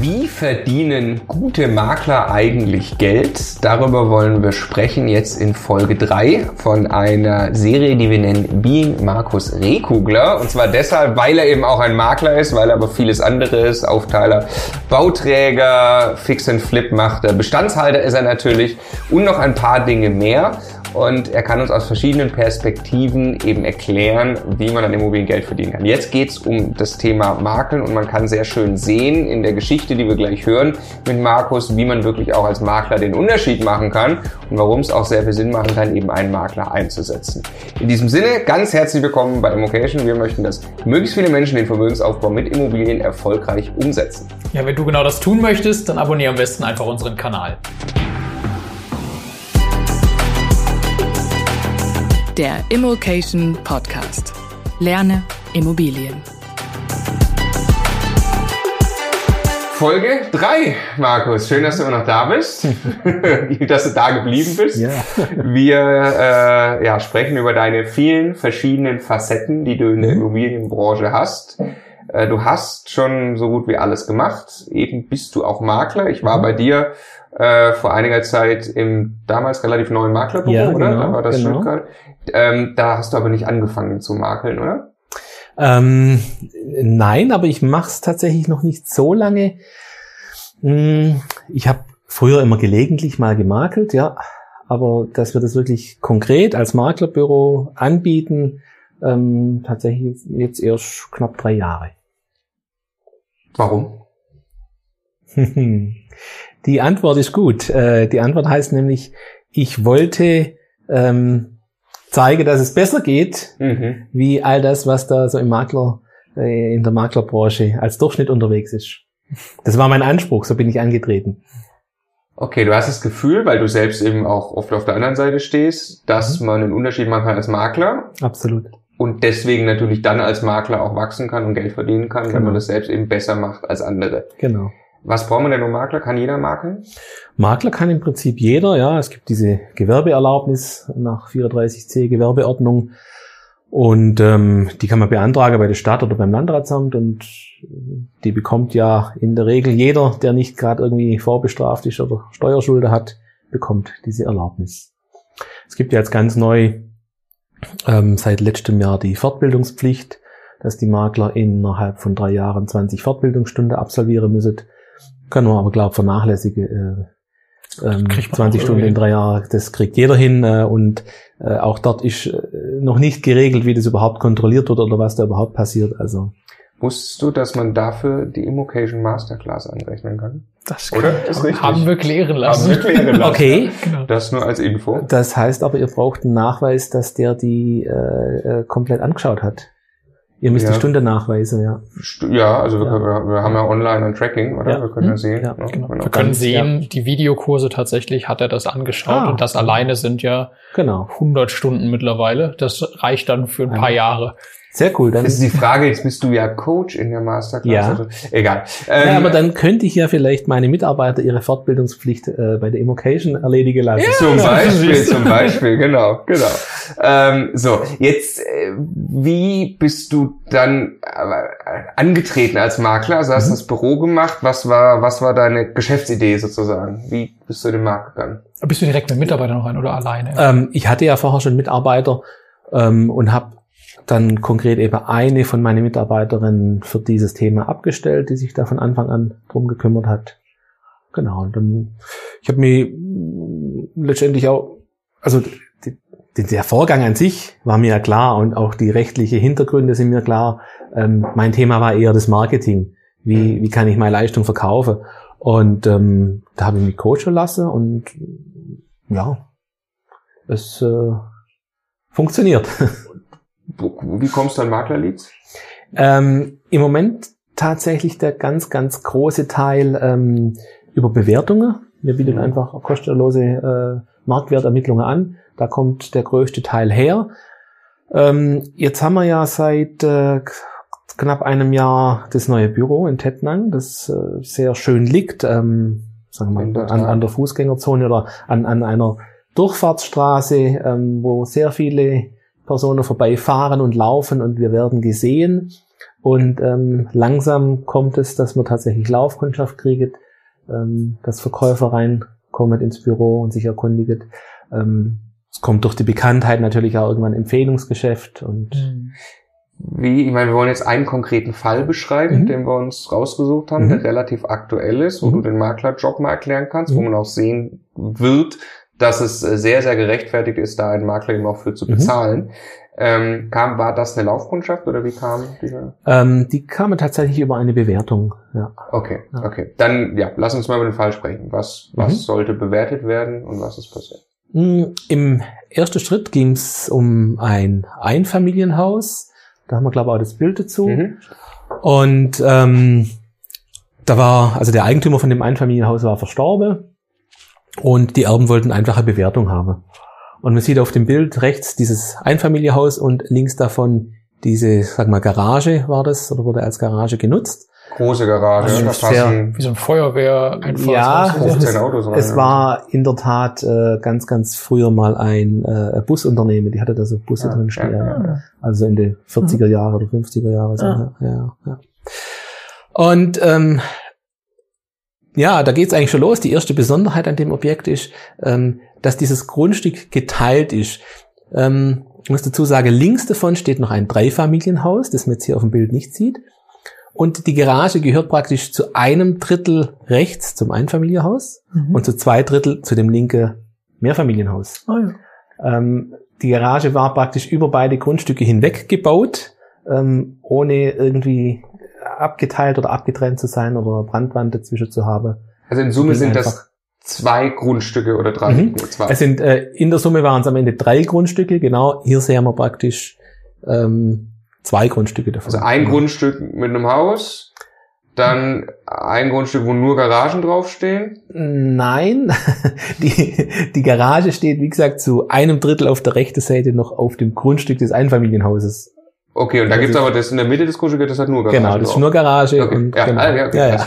Wie verdienen gute Makler eigentlich Geld? Darüber wollen wir sprechen jetzt in Folge 3 von einer Serie, die wir nennen Being Markus Rehkugler. Und zwar deshalb, weil er eben auch ein Makler ist, weil er aber vieles anderes, Aufteiler, Bauträger, Fix and Flip macht, Bestandshalter ist er natürlich und noch ein paar Dinge mehr und er kann uns aus verschiedenen Perspektiven eben erklären, wie man an Immobilien Geld verdienen kann. Jetzt geht's um das Thema Makeln und man kann sehr schön sehen in der Geschichte, die wir gleich hören mit Markus, wie man wirklich auch als Makler den Unterschied machen kann und warum es auch sehr viel Sinn machen kann, eben einen Makler einzusetzen. In diesem Sinne, ganz herzlich willkommen bei Immocation. Wir möchten, dass möglichst viele Menschen den Vermögensaufbau mit Immobilien erfolgreich umsetzen. Ja, wenn du genau das tun möchtest, dann abonniere am besten einfach unseren Kanal. Der Immokation Podcast. Lerne Immobilien. Folge 3, Markus. Schön, dass du immer noch da bist, dass du da geblieben bist. Ja. Wir äh, ja, sprechen über deine vielen verschiedenen Facetten, die du in der mhm. Immobilienbranche hast. Äh, du hast schon so gut wie alles gemacht. Eben bist du auch Makler. Ich war mhm. bei dir äh, vor einiger Zeit im damals relativ neuen Maklerbüro, ja, oder? Genau, da war das genau. Stuttgart. Ähm, da hast du aber nicht angefangen zu makeln, oder? Ähm, nein, aber ich mache es tatsächlich noch nicht so lange. Hm, ich habe früher immer gelegentlich mal gemakelt, ja, aber dass wir das wirklich konkret als Maklerbüro anbieten, ähm, tatsächlich jetzt erst knapp drei Jahre. Warum? Die Antwort ist gut. Äh, die Antwort heißt nämlich, ich wollte ähm, zeigen, dass es besser geht, mhm. wie all das, was da so im Makler, äh, in der Maklerbranche als Durchschnitt unterwegs ist. Das war mein Anspruch, so bin ich angetreten. Okay, du hast das Gefühl, weil du selbst eben auch oft auf der anderen Seite stehst, dass mhm. man einen Unterschied machen kann als Makler. Absolut. Und deswegen natürlich dann als Makler auch wachsen kann und Geld verdienen kann, genau. wenn man das selbst eben besser macht als andere. Genau. Was braucht man denn um Makler? Kann jeder makeln? Makler kann im Prinzip jeder, ja. Es gibt diese Gewerbeerlaubnis nach 34c Gewerbeordnung. Und ähm, die kann man beantragen bei der Stadt oder beim Landratsamt und die bekommt ja in der Regel jeder, der nicht gerade irgendwie vorbestraft ist oder Steuerschulde hat, bekommt diese Erlaubnis. Es gibt ja jetzt ganz neu ähm, seit letztem Jahr die Fortbildungspflicht, dass die Makler innerhalb von drei Jahren 20 Fortbildungsstunden absolvieren müssen. Können wir aber, glaube vernachlässigen. Äh, ähm, 20 Stunden in drei Jahren, das kriegt jeder hin. Äh, und äh, auch dort ist äh, noch nicht geregelt, wie das überhaupt kontrolliert wird oder was da überhaupt passiert. Also Wusstest du, dass man dafür die Immocation Masterclass anrechnen kann? Das Oder? Das ist richtig. Haben wir klären lassen. Haben wir klären lassen. Okay. Genau. Das nur als Info. Das heißt aber, ihr braucht einen Nachweis, dass der die äh, äh komplett angeschaut hat. Ihr müsst ja. die Stunde nachweisen, ja. Ja, also wir, ja. wir, wir haben ja online ein Tracking, oder? Ja. Wir können ja sehen. Ja. Ne? Genau. Wir können sehen, die Videokurse tatsächlich hat er das angeschaut ah. und das alleine sind ja genau. 100 Stunden mittlerweile. Das reicht dann für ein paar Jahre. Sehr cool. Dann ist die Frage, jetzt bist du ja Coach in der Masterclass. Ja. Also, egal. Ähm, ja, aber dann könnte ich ja vielleicht meine Mitarbeiter ihre Fortbildungspflicht äh, bei der Immocation erledigen lassen. Ja, zum Beispiel, zum Beispiel, genau, genau. Ähm, so, jetzt, äh, wie bist du dann äh, angetreten als Makler? Also hast du mhm. das Büro gemacht. Was war, was war deine Geschäftsidee sozusagen? Wie bist du in den Markt gegangen? Bist du direkt mit Mitarbeitern noch ein oder alleine? Ähm, ich hatte ja vorher schon Mitarbeiter ähm, und habe dann konkret eben eine von meinen Mitarbeiterinnen für dieses Thema abgestellt, die sich da von Anfang an drum gekümmert hat. Genau, und dann, ich habe mir letztendlich auch, also die, der Vorgang an sich war mir ja klar und auch die rechtliche Hintergründe sind mir klar. Ähm, mein Thema war eher das Marketing. Wie, wie kann ich meine Leistung verkaufen? Und ähm, da habe ich mich coachen lassen und ja, es äh, funktioniert. Wie kommst du an Maklerleads? Ähm, Im Moment tatsächlich der ganz, ganz große Teil ähm, über Bewertungen. Wir bieten mhm. einfach kostenlose äh, Marktwertermittlungen an. Da kommt der größte Teil her. Ähm, jetzt haben wir ja seit äh, knapp einem Jahr das neue Büro in Tettnang, das äh, sehr schön liegt, ähm, sagen wir mal, an, an der Fußgängerzone oder an, an einer Durchfahrtsstraße, ähm, wo sehr viele Personen vorbeifahren und laufen und wir werden gesehen. Und ähm, langsam kommt es, dass man tatsächlich Laufkundschaft kriegt, ähm, dass Verkäufer reinkommen ins Büro und sich erkundigen. Ähm, es kommt durch die Bekanntheit natürlich auch irgendwann Empfehlungsgeschäft und mhm. Wie, ich meine, wir wollen jetzt einen konkreten Fall beschreiben, mhm. den wir uns rausgesucht haben, mhm. der relativ aktuell ist, wo mhm. du den Maklerjob mal erklären kannst, wo mhm. man auch sehen wird, dass es äh, sehr, sehr gerechtfertigt ist, da einen Makler eben auch für zu mhm. bezahlen. Ähm, kam, war das eine Laufkundschaft oder wie kam diese? Ähm, die kam tatsächlich über eine Bewertung, ja. Okay, ja. okay. Dann, ja, lass uns mal über den Fall sprechen. Was, was mhm. sollte bewertet werden und was ist passiert? Mm, Im ersten Schritt ging es um ein Einfamilienhaus. Da haben wir, glaube ich, auch das Bild dazu. Mhm. Und ähm, da war, also der Eigentümer von dem Einfamilienhaus war verstorben und die Erben wollten einfach eine Bewertung haben. Und man sieht auf dem Bild rechts dieses Einfamilienhaus und links davon diese, sag mal, Garage war das oder wurde als Garage genutzt. Große Garage, also das sehr, wie so ein Feuerwehr, ein Ja, es, Autos rein, es war in der Tat äh, ganz, ganz früher mal ein äh, Busunternehmen, die hatte da so Busse ja, drin stehen. Ja, ja. Also in den 40er Jahre oder 50er Jahre. So, ja. Ja, ja. Und ähm, ja, da geht's eigentlich schon los. Die erste Besonderheit an dem Objekt ist, ähm, dass dieses Grundstück geteilt ist. Ähm, ich muss dazu sagen, links davon steht noch ein Dreifamilienhaus, das man jetzt hier auf dem Bild nicht sieht. Und die Garage gehört praktisch zu einem Drittel rechts zum Einfamilienhaus mhm. und zu zwei Drittel zu dem linke Mehrfamilienhaus. Oh ja. ähm, die Garage war praktisch über beide Grundstücke hinweg gebaut, ähm, ohne irgendwie abgeteilt oder abgetrennt zu sein oder Brandwand dazwischen zu haben. Also in Summe sind das zwei Grundstücke oder drei? Mhm. Zwei. Es sind, äh, in der Summe waren es am Ende drei Grundstücke, genau. Hier sehen wir praktisch ähm, zwei Grundstücke davon. Also ein Grundstück mit einem Haus, dann ein Grundstück, wo nur Garagen draufstehen? Nein, die, die Garage steht, wie gesagt, zu einem Drittel auf der rechten Seite noch auf dem Grundstück des Einfamilienhauses. Okay, und da gibt's aber das in der Mitte des Grundstücks, das hat nur Garage. Genau, das ist nur Garage. Okay. Und, ja, genau. ah, ja, okay, ja, ja.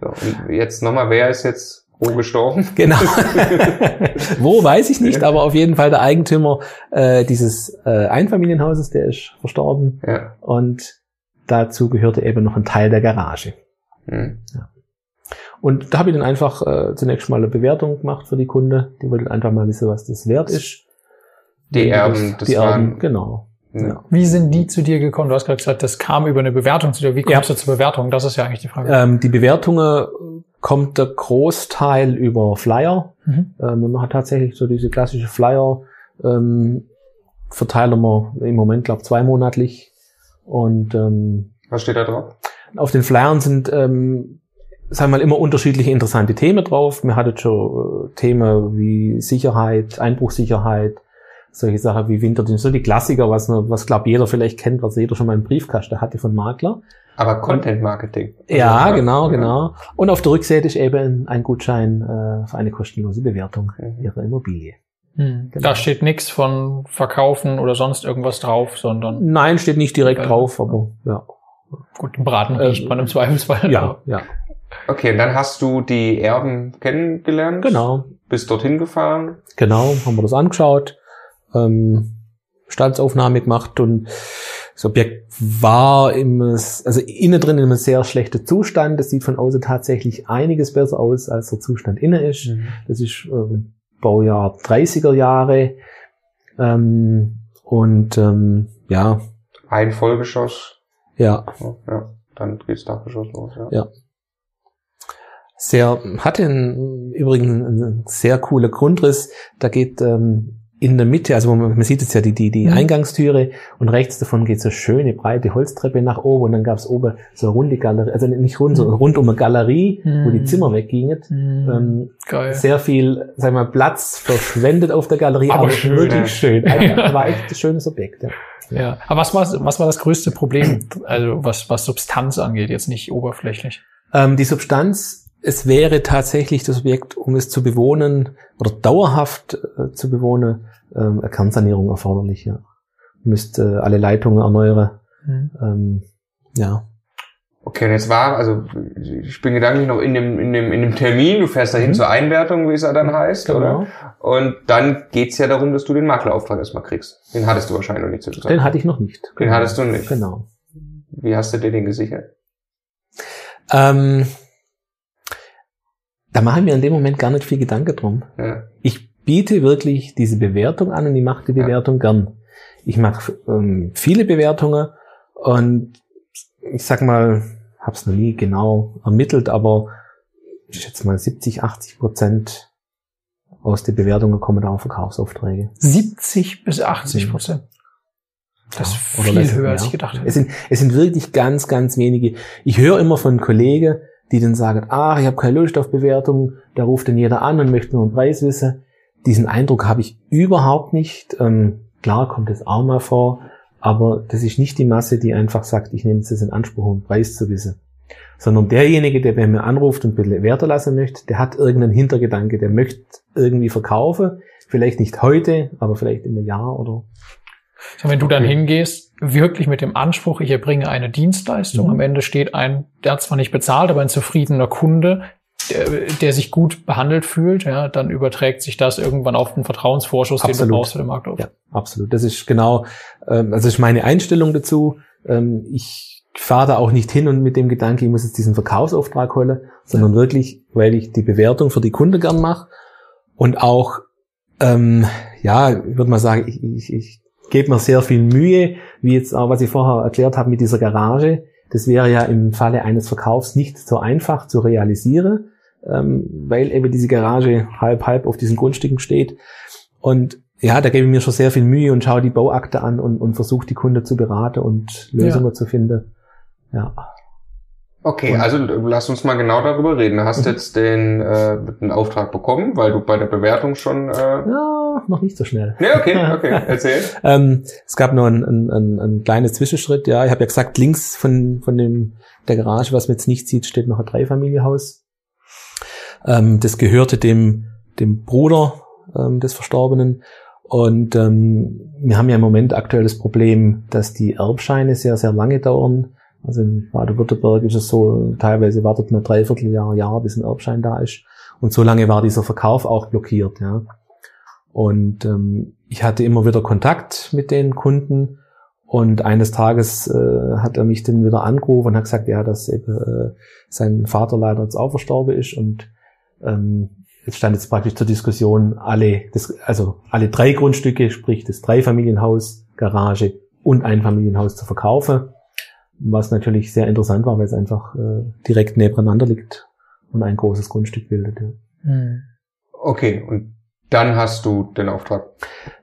So, und jetzt nochmal, wer ist jetzt wo gestorben? Genau. wo weiß ich nicht, aber auf jeden Fall der Eigentümer äh, dieses äh, Einfamilienhauses, der ist verstorben. Ja. Und dazu gehörte eben noch ein Teil der Garage. Mhm. Ja. Und da habe ich dann einfach äh, zunächst mal eine Bewertung gemacht für die Kunde. Die wollten einfach mal wissen, was das wert ist. Die Erben, das die Erben, genau. Ja. Wie sind die zu dir gekommen? Du hast gerade gesagt, das kam über eine Bewertung zu dir. Wie kommst ja. du zur Bewertung? Das ist ja eigentlich die Frage. Ähm, die Bewertungen kommt der Großteil über Flyer. Mhm. Ähm, man hat tatsächlich so diese klassische Flyer, ähm, verteilen wir im Moment, glaube zweimonatlich. Und ähm, was steht da drauf? Auf den Flyern sind ähm, sagen wir mal, immer unterschiedliche interessante Themen drauf. Wir hatten schon äh, Themen wie Sicherheit, Einbruchsicherheit, solche Sachen wie Winterdienst, so die Klassiker, was, was glaube jeder vielleicht kennt, was jeder schon mal im Briefkasten hatte von Makler. Aber Content Marketing. Also ja, genau, ja. genau. Und auf der Rückseite ist eben ein Gutschein äh, für eine kostenlose Bewertung mhm. Ihrer Immobilie. Hm. Genau. Da steht nichts von Verkaufen oder sonst irgendwas drauf, sondern. Nein, steht nicht direkt äh, drauf, aber ja. Gut, Braten riecht äh, man im Zweifelsfall. Ja, ja. Okay, und dann hast du die Erben kennengelernt. Genau. Bist dorthin gefahren. Genau, haben wir das angeschaut ähm, Standsaufnahme gemacht und das Objekt war im, also innen drin in einem sehr schlechten Zustand. Das sieht von außen tatsächlich einiges besser aus, als der Zustand innen ist. Mhm. Das ist ähm, Baujahr 30er Jahre. Ähm, und ähm, ja. Ein Vollgeschoss. Ja. Ja, dann geht's Dachgeschoss los, ja. Ja. Sehr, hatte einen, übrigens einen sehr cooler Grundriss. Da geht ähm, in der Mitte, also man, man sieht jetzt ja die, die, die mhm. Eingangstüre und rechts davon geht so schöne breite Holztreppe nach oben und dann gab es oben so eine runde Galerie, also nicht rund, mhm. so rund um eine Galerie, mhm. wo die mhm. Zimmer weggingen. Mhm. Ähm, Geil. Sehr viel, sag mal, Platz verschwendet auf der Galerie, aber, aber schön, wirklich ja. schön. Also, war echt ein schönes Objekt. Ja. ja. Aber was war, was war das größte Problem, also was, was Substanz angeht, jetzt nicht oberflächlich? Ähm, die Substanz es wäre tatsächlich das Objekt, um es zu bewohnen oder dauerhaft äh, zu bewohnen, ähm, eine Kernsanierung erforderlich. Ja. Müsste äh, alle Leitungen erneuern. Mhm. Ähm, ja. Okay, und jetzt war, also ich bin gedanklich noch in dem, in dem, in dem Termin, du fährst dahin mhm. zur Einwertung, wie es ja dann heißt, genau. oder? Und dann geht's ja darum, dass du den Maklerauftrag erstmal kriegst. Den hattest du wahrscheinlich noch nicht sozusagen. Den hatte ich noch nicht. Den hattest du nicht. Genau. wie hast du dir den gesichert? Ähm, da machen wir in dem Moment gar nicht viel Gedanke drum. Ja. Ich biete wirklich diese Bewertung an und ich mache die Bewertung ja. gern. Ich mache ähm, viele Bewertungen und ich sag mal, habe es noch nie genau ermittelt, aber ich schätze mal 70, 80 Prozent aus den Bewertungen kommen da auch Verkaufsaufträge. 70 bis 80 Prozent. Das ist ja, viel höher, als ich gedacht habe. Es sind, es sind wirklich ganz, ganz wenige. Ich höre immer von Kollegen, die dann sagen, ach, ich habe keine Lust auf Bewertungen, da ruft dann jeder an und möchte nur einen Preis wissen. Diesen Eindruck habe ich überhaupt nicht. Ähm, klar kommt es auch mal vor, aber das ist nicht die Masse, die einfach sagt, ich nehme es in Anspruch, um einen Preis zu wissen. Sondern derjenige, der bei mir anruft und Werte lassen möchte, der hat irgendeinen Hintergedanke, der möchte irgendwie verkaufen. Vielleicht nicht heute, aber vielleicht in einem Jahr oder. Wenn du dann hingehst, wirklich mit dem Anspruch, ich erbringe eine Dienstleistung, mhm. am Ende steht ein, der hat zwar nicht bezahlt, aber ein zufriedener Kunde, der, der, sich gut behandelt fühlt, ja, dann überträgt sich das irgendwann auf den Vertrauensvorschuss, absolut. den du brauchst für den Markt Ja, absolut. Das ist genau, ähm, also ist meine Einstellung dazu. Ähm, ich fahre da auch nicht hin und mit dem Gedanke, ich muss jetzt diesen Verkaufsauftrag holen, sondern ja. wirklich, weil ich die Bewertung für die Kunde gern mache und auch, ähm, ja, ich würde mal sagen, ich, ich, ich gebe mir sehr viel Mühe, wie jetzt auch, was ich vorher erklärt habe mit dieser Garage. Das wäre ja im Falle eines Verkaufs nicht so einfach zu realisieren ähm, weil eben diese Garage halb halb auf diesen Grundstücken steht. Und ja, da gebe ich mir schon sehr viel Mühe und schaue die Bauakte an und, und versuche die Kunde zu beraten und Lösungen ja. zu finden. Ja. Okay, und, also lass uns mal genau darüber reden. Hast mhm. jetzt den, äh, den Auftrag bekommen, weil du bei der Bewertung schon... Äh ja, noch nicht so schnell. Ja, okay, okay, erzähl. ähm, es gab noch ein, ein, ein, ein kleines Zwischenschritt. Ja, ich habe ja gesagt, links von, von dem, der Garage, was man jetzt nicht sieht, steht noch ein Dreifamilienhaus. Ähm, das gehörte dem, dem Bruder ähm, des Verstorbenen. Und ähm, wir haben ja im Moment aktuell das Problem, dass die Erbscheine sehr, sehr lange dauern. Also in Baden-Württemberg ist es so, teilweise wartet man dreiviertel Jahr, Jahr, bis ein Erbschein da ist. Und so lange war dieser Verkauf auch blockiert. Ja. Und ähm, ich hatte immer wieder Kontakt mit den Kunden. Und eines Tages äh, hat er mich dann wieder angerufen und hat gesagt, ja, dass eben äh, sein Vater leider jetzt auch verstorben ist und ähm, jetzt stand jetzt praktisch zur Diskussion alle, das, also alle drei Grundstücke, sprich das Dreifamilienhaus, Garage und Einfamilienhaus zu verkaufen. Was natürlich sehr interessant war, weil es einfach äh, direkt nebeneinander liegt und ein großes Grundstück bildet. Ja. Hm. Okay, und dann hast du den Auftrag.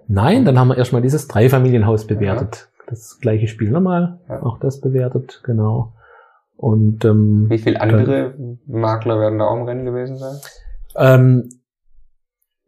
Nein, dann haben wir erstmal dieses Dreifamilienhaus bewertet. Ja. Das gleiche Spiel nochmal, ja. auch das bewertet, genau. Und ähm, wie viele andere dann, Makler werden da auch im Rennen gewesen sein? Ähm,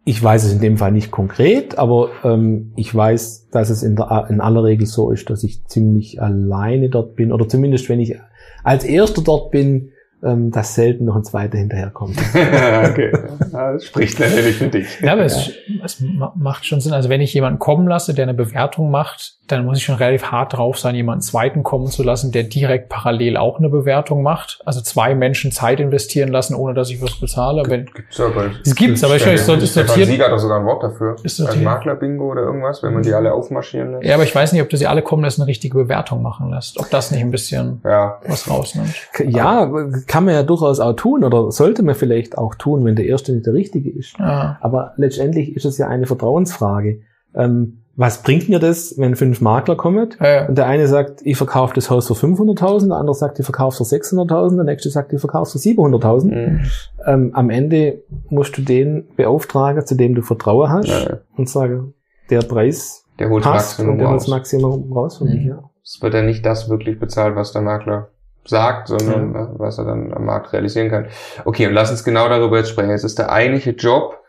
ich weiß es in dem Fall nicht konkret, aber ähm, ich weiß, dass es in, der, in aller Regel so ist, dass ich ziemlich alleine dort bin oder zumindest wenn ich als Erster dort bin, ähm, dass selten noch ein zweiter hinterherkommt. okay, das spricht natürlich für dich. Ja, aber es, es macht schon Sinn. Also wenn ich jemanden kommen lasse, der eine Bewertung macht, dann muss ich schon relativ hart drauf sein, jemanden zweiten kommen zu lassen, der direkt parallel auch eine Bewertung macht. Also zwei Menschen Zeit investieren lassen, ohne dass ich was bezahle. Wenn, gibt's aber. Es gibt's, aber ich ist, ist sortiert. Sieger hat doch sogar ein Wort dafür. Ist sortiert. Ein Makler-Bingo oder irgendwas, wenn man die alle aufmarschieren lässt. Ja, aber ich weiß nicht, ob du sie alle kommen lässt, eine richtige Bewertung machen lässt. Ob das nicht ein bisschen ja. was rausnimmt. Ja, kann man ja durchaus auch tun oder sollte man vielleicht auch tun, wenn der Erste nicht der Richtige ist. Ja. Aber letztendlich ist es ja eine Vertrauensfrage. Ähm, was bringt mir das, wenn fünf Makler kommen ja. und der eine sagt, ich verkaufe das Haus für 500.000, der andere sagt, ich verkaufe für 600.000, der nächste sagt, ich verkaufe für 700.000. Mhm. Ähm, am Ende musst du den beauftragen, zu dem du Vertrauen hast ja. und sagen, der Preis der holt passt Maximum und der holt das Maximum raus von mhm. Ja. Es wird ja nicht das wirklich bezahlt, was der Makler sagt, sondern ja. was er dann am Markt realisieren kann. Okay, und lass uns genau darüber jetzt sprechen. Es ist der eigentliche Job,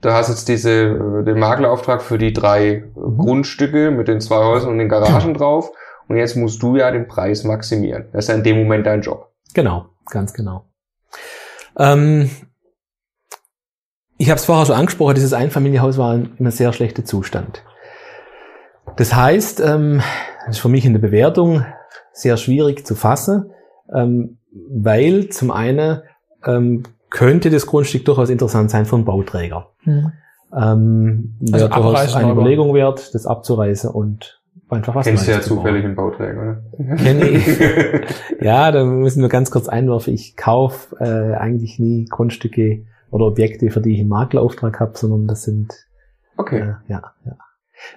du hast jetzt diese, äh, den Maklerauftrag für die drei mhm. Grundstücke mit den zwei Häusern und den Garagen drauf. Und jetzt musst du ja den Preis maximieren. Das ist ja in dem Moment dein Job. Genau, ganz genau. Ähm, ich habe es vorher schon angesprochen, dieses Einfamilienhaus war in einem sehr schlechten Zustand. Das heißt, ähm, das ist für mich in der Bewertung sehr schwierig zu fassen, ähm, weil zum einen ähm, könnte das Grundstück durchaus interessant sein für einen Bauträger. Mhm. Ähm, also wäre durchaus eine Überlegung wert, das abzureißen und einfach was Kennst du ja zufällig einen Bauträger, ne? Kenne ich. ja, da müssen wir ganz kurz einwerfen. Ich kaufe äh, eigentlich nie Grundstücke oder Objekte, für die ich einen Maklerauftrag habe, sondern das sind Okay. äh, ja, ja.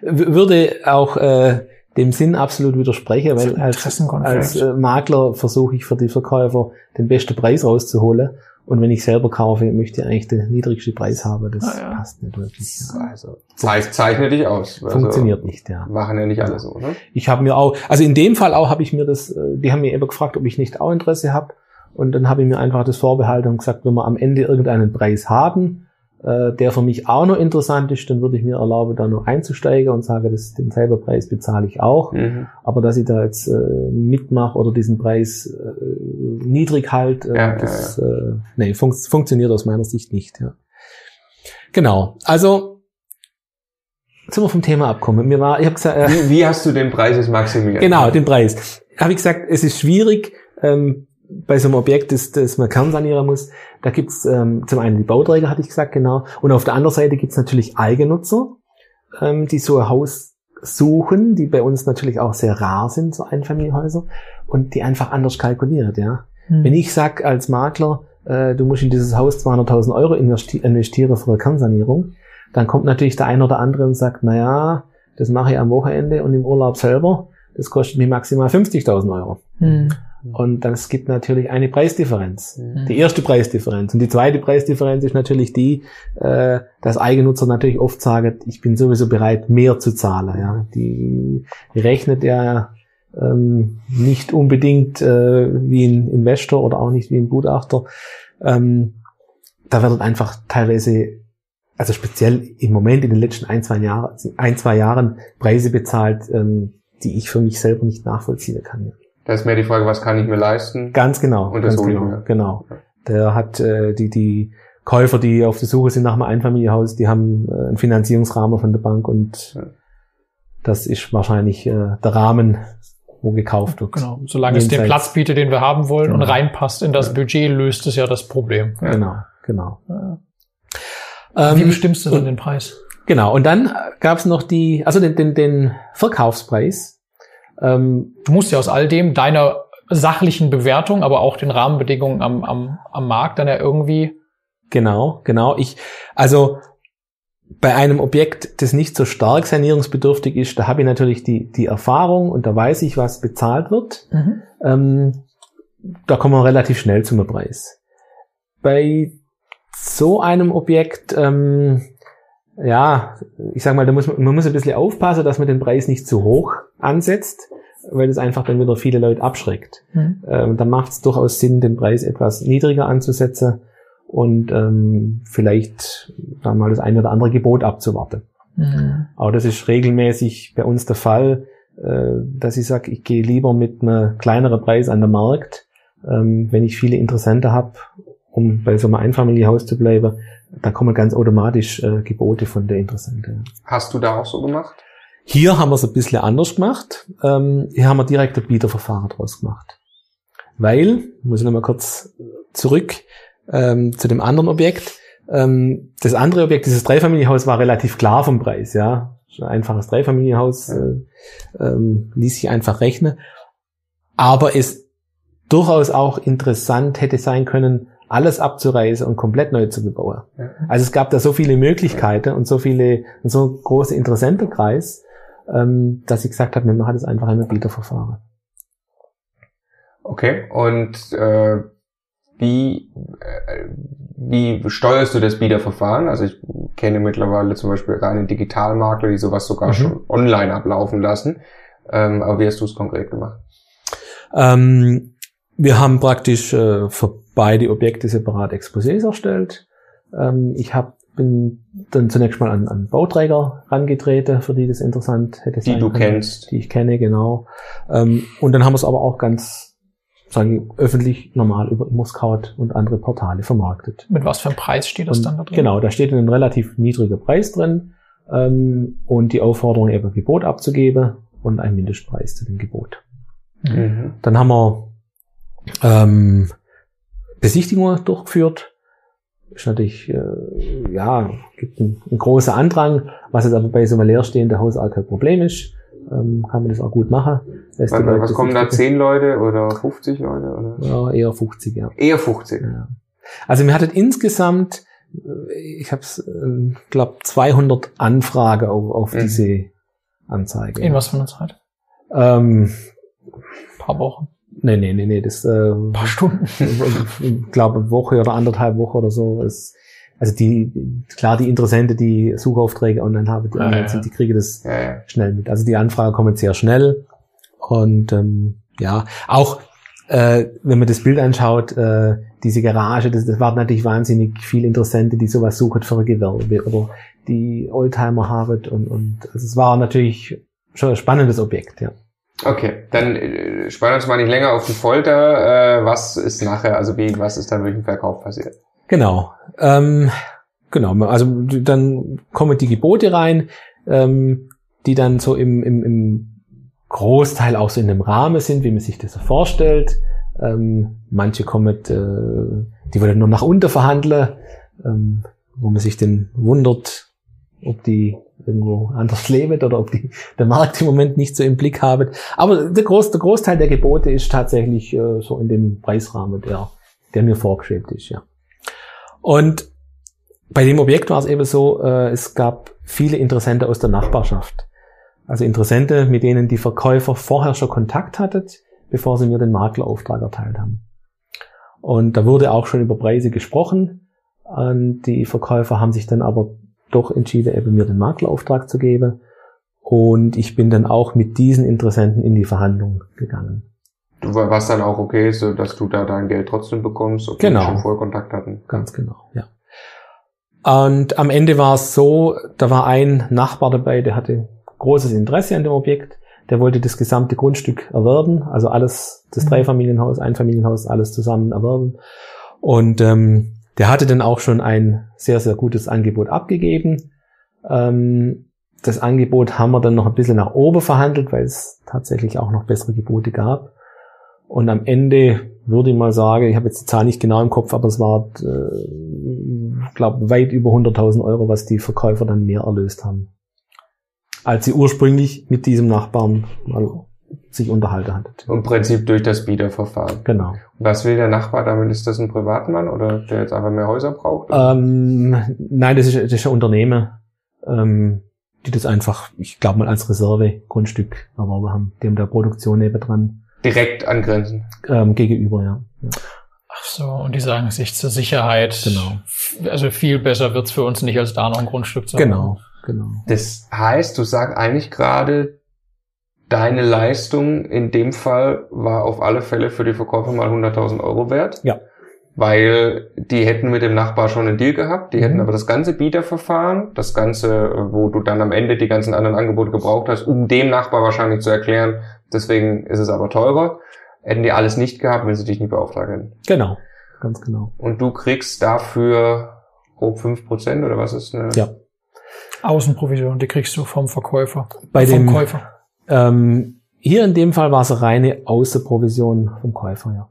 W würde auch äh, dem Sinn absolut widersprechen, weil als, Interessenkonflikt. als äh, Makler versuche ich für die Verkäufer den besten Preis rauszuholen. Und wenn ich selber kaufe, möchte ich eigentlich den niedrigsten Preis haben. Das Ah, ja. passt nicht wirklich. Ja, also Zeig, zeichne dich aus. Also, funktioniert nicht, ja. Machen ja nicht alle so, ne? Ich habe mir auch, also in dem Fall auch habe ich mir das, äh, die haben mir eben gefragt, ob ich nicht auch Interesse habe. Und dann habe ich mir einfach das vorbehalten und gesagt, wenn wir am Ende irgendeinen Preis haben, äh, der für mich auch noch interessant ist, dann würde ich mir erlauben, da noch einzusteigen und sage, das, den selber Preis bezahle ich auch. Mhm. Aber dass ich da jetzt äh, mitmache oder diesen Preis äh, niedrig halt, äh, Ja, das Äh, nee, fun funktioniert aus meiner Sicht nicht. Ja. Genau. Also jetzt sind wir vom Thema abkommen. Mir war, ich habe gesagt, äh, Wie, wie hast du den Preis jetzt maximiert? Genau, den Preis. Habe ich gesagt, es ist schwierig ähm, bei so einem Objekt, das, das man kernsanieren muss. Da gibt's ähm, zum einen die Bauträger, hatte ich gesagt, genau. Und auf der anderen Seite gibt's natürlich Eigennutzer, ähm, die so ein Haus suchen, die bei uns natürlich auch sehr rar sind, so Einfamilienhäuser, und die einfach anders kalkuliert, ja. Hm. Wenn ich sag als Makler, äh, du musst in dieses Haus 200.000 Euro investi investieren für eine Kernsanierung, dann kommt natürlich der ein oder andere und sagt, na ja, das mache ich am Wochenende und im Urlaub selber, das kostet mich maximal 50.000 Euro. Hm. Und das gibt natürlich eine Preisdifferenz. Mhm. Die erste Preisdifferenz. Und die zweite Preisdifferenz ist natürlich die, äh, dass Eigennutzer natürlich oft sagen, ich bin sowieso bereit, mehr zu zahlen. Ja. Die rechnet ja ähm, nicht unbedingt äh, wie ein Investor oder auch nicht wie ein Gutachter. Ähm, da werden einfach teilweise, also speziell im Moment in den letzten ein, zwei, Jahren, ein, zwei Jahren Preise bezahlt, ähm, die ich für mich selber nicht nachvollziehen kann. Da ist mehr die Frage, was kann ich mir leisten? Ganz genau. Und das ganz genau, mir. genau. Der hat äh, die die Käufer, die auf der Suche sind nach einem Einfamilienhaus, die haben äh, einen Finanzierungsrahmen von der Bank und Ja. das ist wahrscheinlich äh, der Rahmen, wo gekauft wird. Genau. Solange es den Platz bietet, den wir haben wollen und Genau. reinpasst in das Budget, löst es ja das Problem. Ja. Genau, genau. Ja. Ähm, Wie bestimmst du dann und- den Preis? Genau. Und dann gab es noch die, also den, den, den Verkaufspreis. Ähm, Du musst ja aus all dem deiner sachlichen Bewertung, aber auch den Rahmenbedingungen am, am, am Markt dann ja irgendwie Genau, genau. Ich, also bei einem Objekt, das nicht so stark sanierungsbedürftig ist, da habe ich natürlich die, die Erfahrung und da weiß ich, was bezahlt wird. Ähm, da kommen wir relativ schnell zum Preis. Bei so einem Objekt, ähm, ja, ich sag mal, da muss man, man muss ein bisschen aufpassen, dass man den Preis nicht zu hoch ansetzt, weil das einfach dann wieder viele Leute abschreckt. Mhm. Ähm, dann macht es durchaus Sinn, den Preis etwas niedriger anzusetzen und ähm, vielleicht dann mal das eine oder andere Gebot abzuwarten. Mhm. Aber das ist regelmäßig bei uns der Fall, äh, dass ich sage, ich gehe lieber mit einem kleineren Preis an den Markt, ähm, wenn ich viele Interessenten habe, um bei so einem Einfamilienhaus zu bleiben, da kommen ganz automatisch äh, Gebote von der Interessenten. Hast du da auch so gemacht? Hier haben wir es ein bisschen anders gemacht. Ähm, hier haben wir direkt ein Bieterverfahren draus gemacht. Weil, muss ich nochmal kurz zurück ähm, zu dem anderen Objekt. Ähm, das andere Objekt, dieses Dreifamilienhaus, war relativ klar vom Preis, ja. Ein einfaches Dreifamilienhaus äh, ähm, ließ sich einfach rechnen. Aber es durchaus auch interessant hätte sein können, alles abzureißen und komplett neu zu bebauen. Ja. Also es gab da so viele Möglichkeiten und so viele, und so ein großer Interessentenkreis, ähm, dass ich gesagt habe, wir machen das einfach im Bieterverfahren. Okay. Und äh, wie, äh, wie steuerst du das Biederverfahren? Also ich kenne mittlerweile zum Beispiel reine Digitalmakler, die sowas sogar Mhm. schon online ablaufen lassen. Ähm, aber wie hast du es konkret gemacht? Ähm, wir haben praktisch äh, für beide Objekte separat Exposés erstellt. Ähm, ich hab, bin dann zunächst mal an, an Bauträger rangetreten, für die das interessant hätte Die sein du können. kennst. Die ich kenne, genau. Ähm, und dann haben wir es aber auch ganz, sagen wir, öffentlich normal über Muscat und andere Portale vermarktet. Mit was für einem Preis steht das Und dann da drin? Genau, da steht ein relativ niedriger Preis drin ähm, und die Aufforderung, eben ein Gebot abzugeben und ein Mindestpreis zu dem Gebot. Mhm. Dann haben wir ähm, Besichtigungen durchgeführt. Ist natürlich, äh, ja, gibt ein, ein großer Andrang, was jetzt aber bei so einem leerstehenden Haus auch kein Problem ist. ähm, kann man das auch gut machen. Was, was kommen da, 10 Leute oder 50 Leute? Oder? Ja, eher 50, ja. Eher 50. ja. Also wir hatten insgesamt, äh, ich habe es, glaube 200 Anfrage auf, auf Mhm. diese Anzeige. In was für einer Zeit? Ähm, paar Wochen. Nee, nee, nee, nee, das äh, paar Stunden. ich glaube eine Woche oder anderthalb Wochen oder so. Ist, also die, klar, die Interessenten, die Suchaufträge online haben, die online sind, die kriegen das schnell mit. Also die Anfragen kommen sehr schnell. Und ähm, ja, auch äh, wenn man das Bild anschaut, äh, diese Garage, das, das waren natürlich wahnsinnig viele Interessente, die sowas suchen für ein Gewerbe oder die Oldtimer haben und, und also es war natürlich schon ein spannendes Objekt, ja. Okay, dann äh, spannen uns mal nicht länger auf die Folter. Äh, was ist nachher, also wie, was ist dann durch den Verkauf passiert? Genau. Ähm, genau. Also dann kommen die Gebote rein, ähm, die dann so im, im, im Großteil auch so in dem Rahmen sind, wie man sich das so vorstellt. Ähm, manche kommen, äh, die wollen nur nach unten verhandeln, ähm, wo man sich dann wundert, ob die irgendwo anders leben oder ob die der Markt im Moment nicht so im Blick haben. Aber der, Groß, der Großteil der Gebote ist tatsächlich äh, so in dem Preisrahmen, der, der mir vorgeschwebt ist, ja. Und bei dem Objekt war es eben so, äh, es gab viele Interessente aus der Nachbarschaft. Also Interessente, mit denen die Verkäufer vorher schon Kontakt hatten, bevor sie mir den Maklerauftrag erteilt haben. Und da wurde auch schon über Preise gesprochen. Und die Verkäufer haben sich dann aber doch entschieden, eben mir den Maklerauftrag zu geben. Und ich bin dann auch mit diesen Interessenten in die Verhandlung gegangen. Was dann auch okay ist, so dass du da dein Geld trotzdem bekommst, obwohl Genau. wir schon vorher Kontakt hatten. Ganz genau, ja. Und am Ende war es so, da war ein Nachbar dabei, der hatte großes Interesse an dem Objekt. Der wollte das gesamte Grundstück erwerben, also alles, das Mhm. Dreifamilienhaus, Einfamilienhaus, alles zusammen erwerben. Und ähm, der hatte dann auch schon ein sehr, sehr gutes Angebot abgegeben. Ähm, das Angebot haben wir dann noch ein bisschen nach oben verhandelt, weil es tatsächlich auch noch bessere Gebote gab. Und am Ende würde ich mal sagen, ich habe jetzt die Zahl nicht genau im Kopf, aber es war, äh, glaube weit über 100.000 Euro, was die Verkäufer dann mehr erlöst haben, als sie ursprünglich mit diesem Nachbarn mal sich unterhalten hatten. Im Prinzip durch das Bieterverfahren. Genau. Was will der Nachbar damit? Ist das ein Privatmann oder der jetzt einfach mehr Häuser braucht? Ähm, nein, das ist, das ist ein Unternehmen, ähm, die das einfach, ich glaube mal als Reserve-Grundstück erworben haben. Die haben da Produktion nebendran Direkt angrenzen. ähm, gegenüber, ja. ja. Ach so, und die sagen sich zur Sicherheit. Genau. Also viel besser wird's für uns nicht, als da noch ein Grundstück zu haben. Genau, genau. Das heißt, du sagst eigentlich gerade, deine Leistung in dem Fall war auf alle Fälle für die Verkäufer mal 100.000 Euro wert. Ja. Weil die hätten mit dem Nachbar schon einen Deal gehabt, die hätten Mhm. aber das ganze Bieterverfahren, das ganze, wo du dann am Ende die ganzen anderen Angebote gebraucht hast, um dem Nachbar wahrscheinlich zu erklären, deswegen ist es aber teurer, hätten die alles nicht gehabt, wenn sie dich nicht beauftragt hätten. Genau, ganz genau. Und du kriegst dafür grob 5% oder was ist eine? Ja. Außenprovision, die kriegst du vom Verkäufer. Bei vom dem, Käufer. Ähm, hier in dem Fall war es eine reine Außenprovision vom Käufer, ja.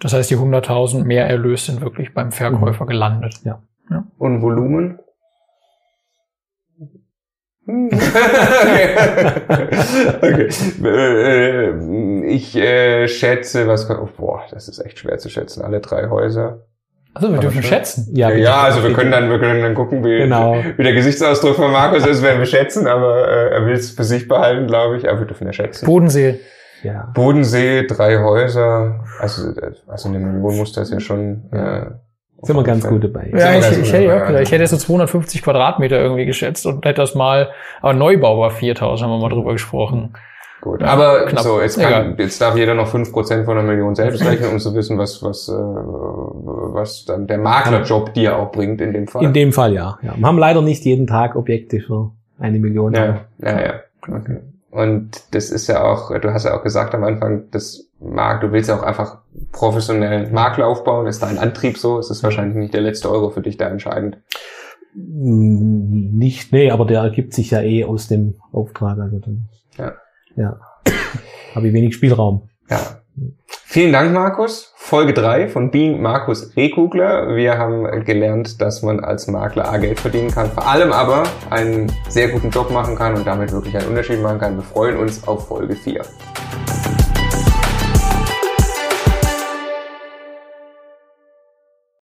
Das heißt, die 100.000 mehr Erlös sind wirklich beim Verkäufer Mhm. gelandet. Und Volumen? okay. Äh, äh, ich äh, schätze, was oh, boah, das ist echt schwer zu schätzen. Alle drei Häuser. Also wir dürfen schätzen. Ja, ja also wir können dann, wir können dann gucken, wie, Genau. wie der Gesichtsausdruck von Markus ist, werden wir schätzen, aber äh, er will es für sich behalten, glaube ich. Aber wir dürfen ja schätzen. Bodensee. Ja. Bodensee, drei Häuser, also, also eine Million muss das ja schon. Äh, Sind wir ganz gut dabei. Ja, Ja, ich, ich hätte, auch gesagt, ich hätte so 250 Quadratmeter irgendwie geschätzt und hätte das mal, aber Neubau war 4000, haben wir mal drüber gesprochen. Gut, aber knapp. so, jetzt, kann, jetzt darf jeder noch 5% von einer Million selbst rechnen, um zu wissen, was, was, äh, was dann der Maklerjob dir auch bringt in dem Fall. In dem Fall ja. ja. Wir haben leider nicht jeden Tag Objekte für eine Million. ja, ja, ja. Okay. Und das ist ja auch, du hast ja auch gesagt am Anfang, das Markt, du willst ja auch einfach professionellen Makler aufbauen, ist dein Antrieb so, es ist wahrscheinlich nicht der letzte Euro für dich da entscheidend. Mm, Nicht, nee, aber der ergibt sich ja eh aus dem Auftrag. Also dann, Ja. Ja. Habe ich wenig Spielraum. Ja. Vielen Dank, Markus. Folge 3 von Being Markus Rehkugler. Wir haben gelernt, dass man als Makler A Geld verdienen kann, vor allem aber einen sehr guten Job machen kann und damit wirklich einen Unterschied machen kann. Wir freuen uns auf Folge 4.